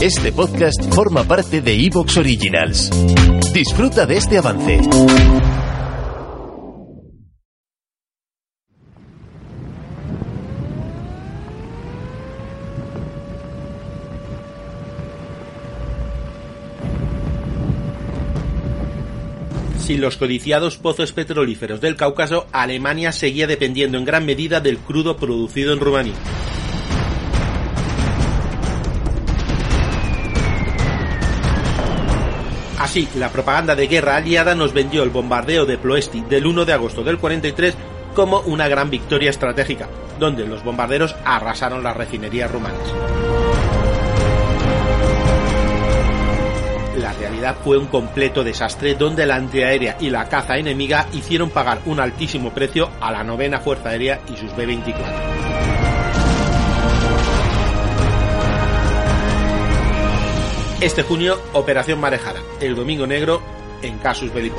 Este podcast forma parte de Evox Originals. Disfruta de este avance. Sin los codiciados pozos petrolíferos del Cáucaso, Alemania seguía dependiendo en gran medida del crudo producido en Rumanía. Así, la propaganda de guerra aliada nos vendió el bombardeo de Ploesti del 1 de agosto del 43 como una gran victoria estratégica, donde los bombarderos arrasaron las refinerías rumanas. La realidad fue un completo desastre donde la antiaérea y la caza enemiga hicieron pagar un altísimo precio a la novena Fuerza Aérea y sus B-24. Este junio, Operación Marejada, el Domingo Negro en Casus Belli.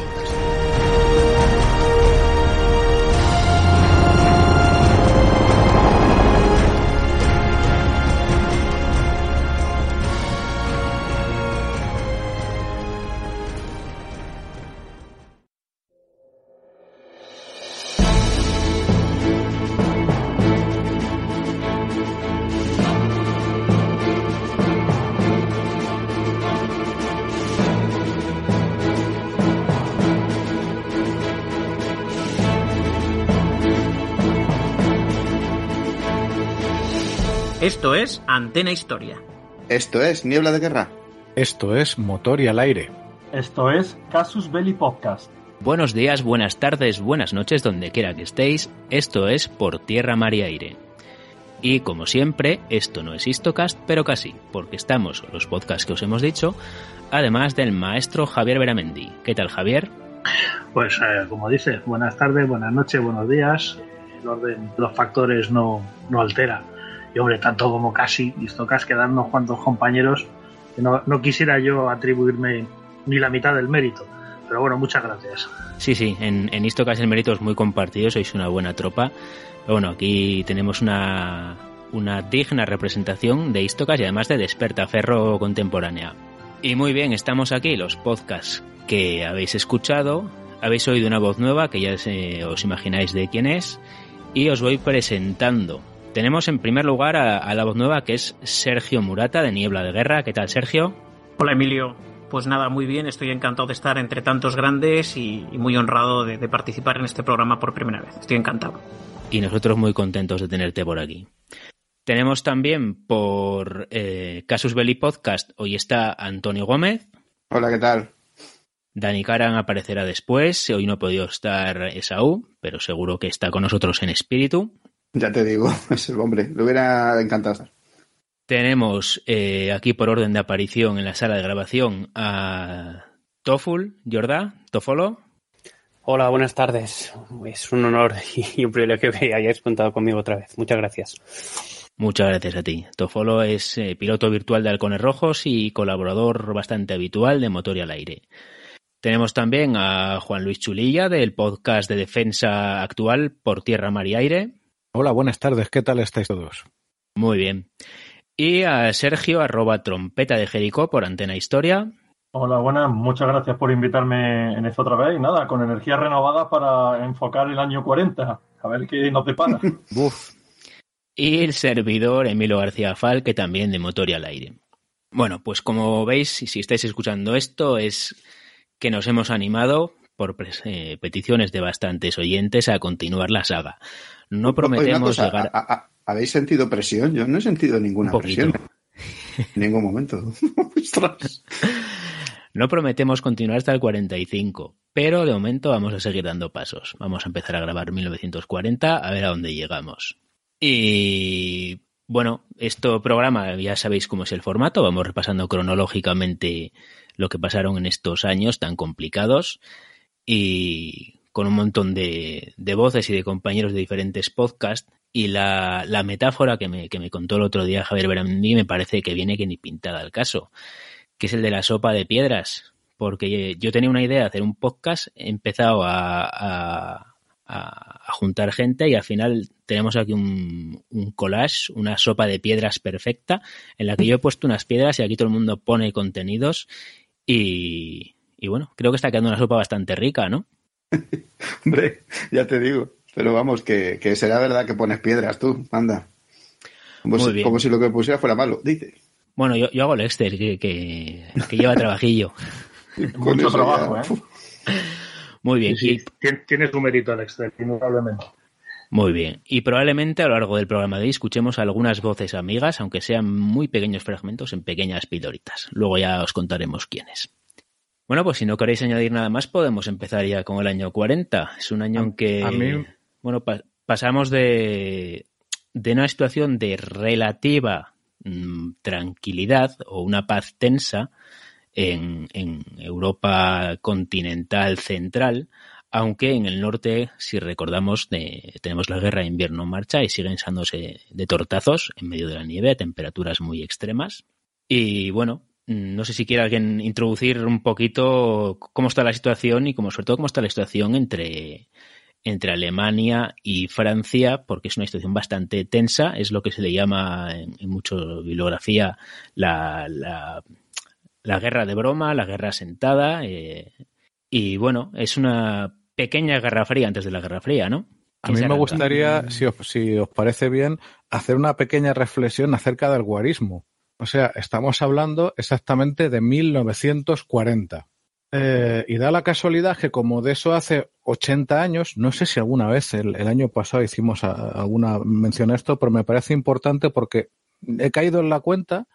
Esto es Antena Historia. Esto es Niebla de Guerra. Esto es Motor y al aire. Esto es Casus Belli Podcast. Buenos días, buenas tardes, buenas noches, donde quiera que estéis. Esto es Por Tierra, Mar y Aire. Y como siempre, esto no es Histocast, pero casi, porque estamos, los podcasts que os hemos dicho, además del maestro Javier Veramendi. ¿Qué tal, Javier? Pues eh, como dice, buenas tardes, buenas noches, buenos días. El orden de los factores no, no altera. Y hombre, tanto como casi, Histocast quedan unos cuantos compañeros que no, no quisiera yo atribuirme ni la mitad del mérito. Pero bueno, muchas gracias. Sí, sí, en, en Histocast el mérito es muy compartido, sois una buena tropa. Pero bueno, aquí tenemos una, una digna representación de Histocast y además de Despertaferro contemporánea. Y muy bien, estamos aquí, los podcasts que habéis escuchado. Habéis oído una voz nueva que ya os imagináis de quién es. Y os voy presentando. Tenemos en primer lugar a, a la voz nueva que es Sergio Murata de Niebla de Guerra. ¿Qué tal, Sergio? Hola, Emilio. Pues nada, muy bien, estoy encantado de estar entre tantos grandes y, y muy honrado de, de, participar en este programa por primera vez. Estoy encantado. Y nosotros muy contentos de tenerte por aquí. Tenemos también por eh, Casus Belli Podcast, hoy está Antonio Gómez. Hola, ¿qué tal? Dani Karan aparecerá después, hoy no ha podido estar Esaú, pero seguro que está con nosotros en espíritu. Ya te digo, es el hombre, le hubiera encantado estar. Tenemos eh, aquí por orden de aparición en la sala de grabación a Toful, Jordá, Tofolo. Hola, buenas tardes. Es un honor y un privilegio que hayáis contado conmigo otra vez. Muchas gracias. Muchas gracias a ti. Tofolo es eh, piloto virtual de Halcones Rojos y colaborador bastante habitual de Motor y al Aire. Tenemos también a Juan Luis Chulilla del podcast de defensa actual por Tierra, Mar y Aire. Hola, buenas tardes. ¿Qué tal estáis todos? Muy bien. Y a Sergio, arroba trompeta de Jericó por Antena Historia. Hola, buenas. Muchas gracias por invitarme en esta otra vez. Y nada, con energía renovada para enfocar el año 40. A ver qué nos depara. Buf. Y el servidor Emilio García Fal, que también de Motor y al Aire. Bueno, pues como veis, si estáis escuchando esto, es que nos hemos animado por eh, peticiones de bastantes oyentes a continuar la saga. No prometemos cosa, llegar. A, a, ¿Habéis sentido presión? Yo no he sentido ninguna presión. En ningún momento. no prometemos continuar hasta el 45, pero de momento vamos a seguir dando pasos. Vamos a empezar a grabar 1940 a ver a dónde llegamos. Y Bueno, este programa ya sabéis cómo es el formato, vamos repasando cronológicamente lo que pasaron en estos años tan complicados y con un montón de, voces y de compañeros de diferentes podcasts. Y la, metáfora que me, que me, contó el otro día Javier Berandí me parece que viene que ni pintada al caso, que es el de la sopa de piedras, porque yo tenía una idea de hacer un podcast, he empezado a a, juntar gente y al final tenemos aquí un, collage, una sopa de piedras perfecta en la que yo he puesto unas piedras y aquí todo el mundo pone contenidos y, bueno, creo que está quedando una sopa bastante rica, ¿no? Hombre, ya te digo, pero vamos, que, será verdad que pones piedras tú, anda. Como, si, como si lo que pusiera fuera malo, dice. Bueno, yo, hago el Exter, que, que, lleva trabajillo. Mucho trabajo, ¿eh? Muy bien. y... Tiene su mérito el Excel, indudablemente. Muy bien. Y probablemente a lo largo del programa de hoy escuchemos algunas voces amigas, aunque sean muy pequeños fragmentos en pequeñas pildoritas. Luego ya os contaremos quiénes. Bueno, pues si no queréis añadir nada más, podemos empezar ya con el año 40. Es un año en que, bueno, pasamos de, de una situación de relativa mm, tranquilidad o una paz tensa en, Europa continental central, aunque en el norte, si recordamos, tenemos la guerra de invierno en marcha y siguen usándose de tortazos en medio de la nieve a temperaturas muy extremas. Y bueno, no sé si quiere alguien introducir un poquito cómo está la situación y como sobre todo cómo está la situación entre, entre Alemania y Francia, porque es una situación bastante tensa, es lo que se le llama en, en mucha bibliografía la, la la guerra de broma, la guerra sentada. Eh, y bueno, es una pequeña guerra fría antes de la guerra fría, ¿no? A mí me gustaría, si os, si os parece bien, hacer una pequeña reflexión acerca del guarismo. O sea, estamos hablando exactamente de 1940. Eh, y da la casualidad que como de eso hace 80 años, no sé si alguna vez el, año pasado hicimos alguna mención a esto, pero me parece importante porque he caído en la cuenta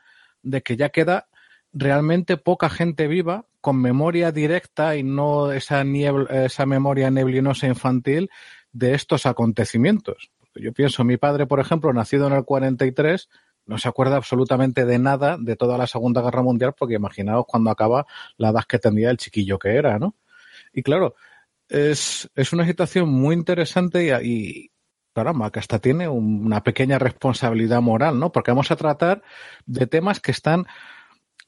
de que ya queda realmente poca gente viva con memoria directa y no esa, esa memoria neblinosa infantil de estos acontecimientos. Yo pienso, mi padre, por ejemplo, nacido en el 43, no se acuerda absolutamente de nada de toda la Segunda Guerra Mundial, porque imaginaos cuando acaba la edad que tendría el chiquillo que era, ¿no? Y claro, es, es una situación muy interesante y, y caramba, que hasta tiene una pequeña responsabilidad moral, ¿no? Porque vamos a tratar de temas que están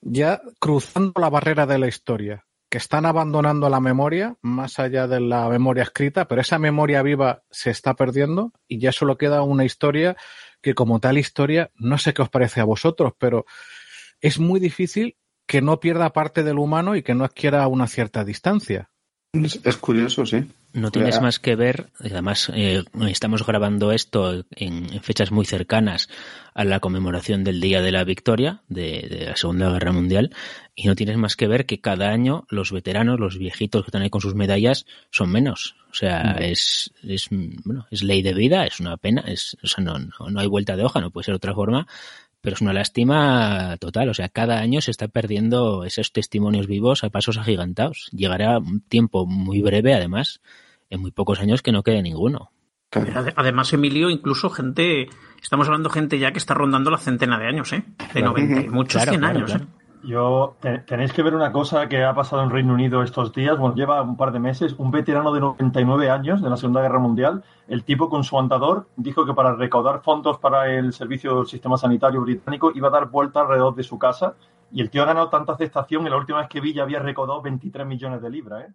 ya cruzando la barrera de la historia, que están abandonando la memoria, más allá de la memoria escrita, pero esa memoria viva se está perdiendo y ya solo queda una historia que como tal historia, no sé qué os parece a vosotros, pero es muy difícil que no pierda parte del humano y que no adquiera una cierta distancia. Es curioso, sí. No tienes más que ver, además eh, estamos grabando esto en, fechas muy cercanas a la conmemoración del Día de la Victoria de, la Segunda Guerra Mundial y no tienes más que ver que cada año los veteranos, los viejitos que están ahí con sus medallas son menos. O sea, mm. es, es, bueno, es ley de vida, es una pena, es, o sea, no, no, no hay vuelta de hoja, no puede ser otra forma, pero es una lástima total. O sea, cada año se está perdiendo esos testimonios vivos a pasos agigantados. Llegará un tiempo muy breve, además, en muy pocos años que no quede ninguno. Además, Emilio, incluso gente, estamos hablando gente ya que está rondando la centena de años, ¿eh? De 90, muchos 100 años, ¿eh? Yo, tenéis que ver una cosa que ha pasado en Reino Unido estos días, bueno, lleva un par de meses, un veterano de 99 años de la Segunda Guerra Mundial, el tipo con su andador dijo que para recaudar fondos para el servicio del sistema sanitario británico iba a dar vuelta alrededor de su casa. Y el tío ha ganado tanta aceptación. Y la última vez que vi ya había recaudado 23 millones de libras, ¿eh?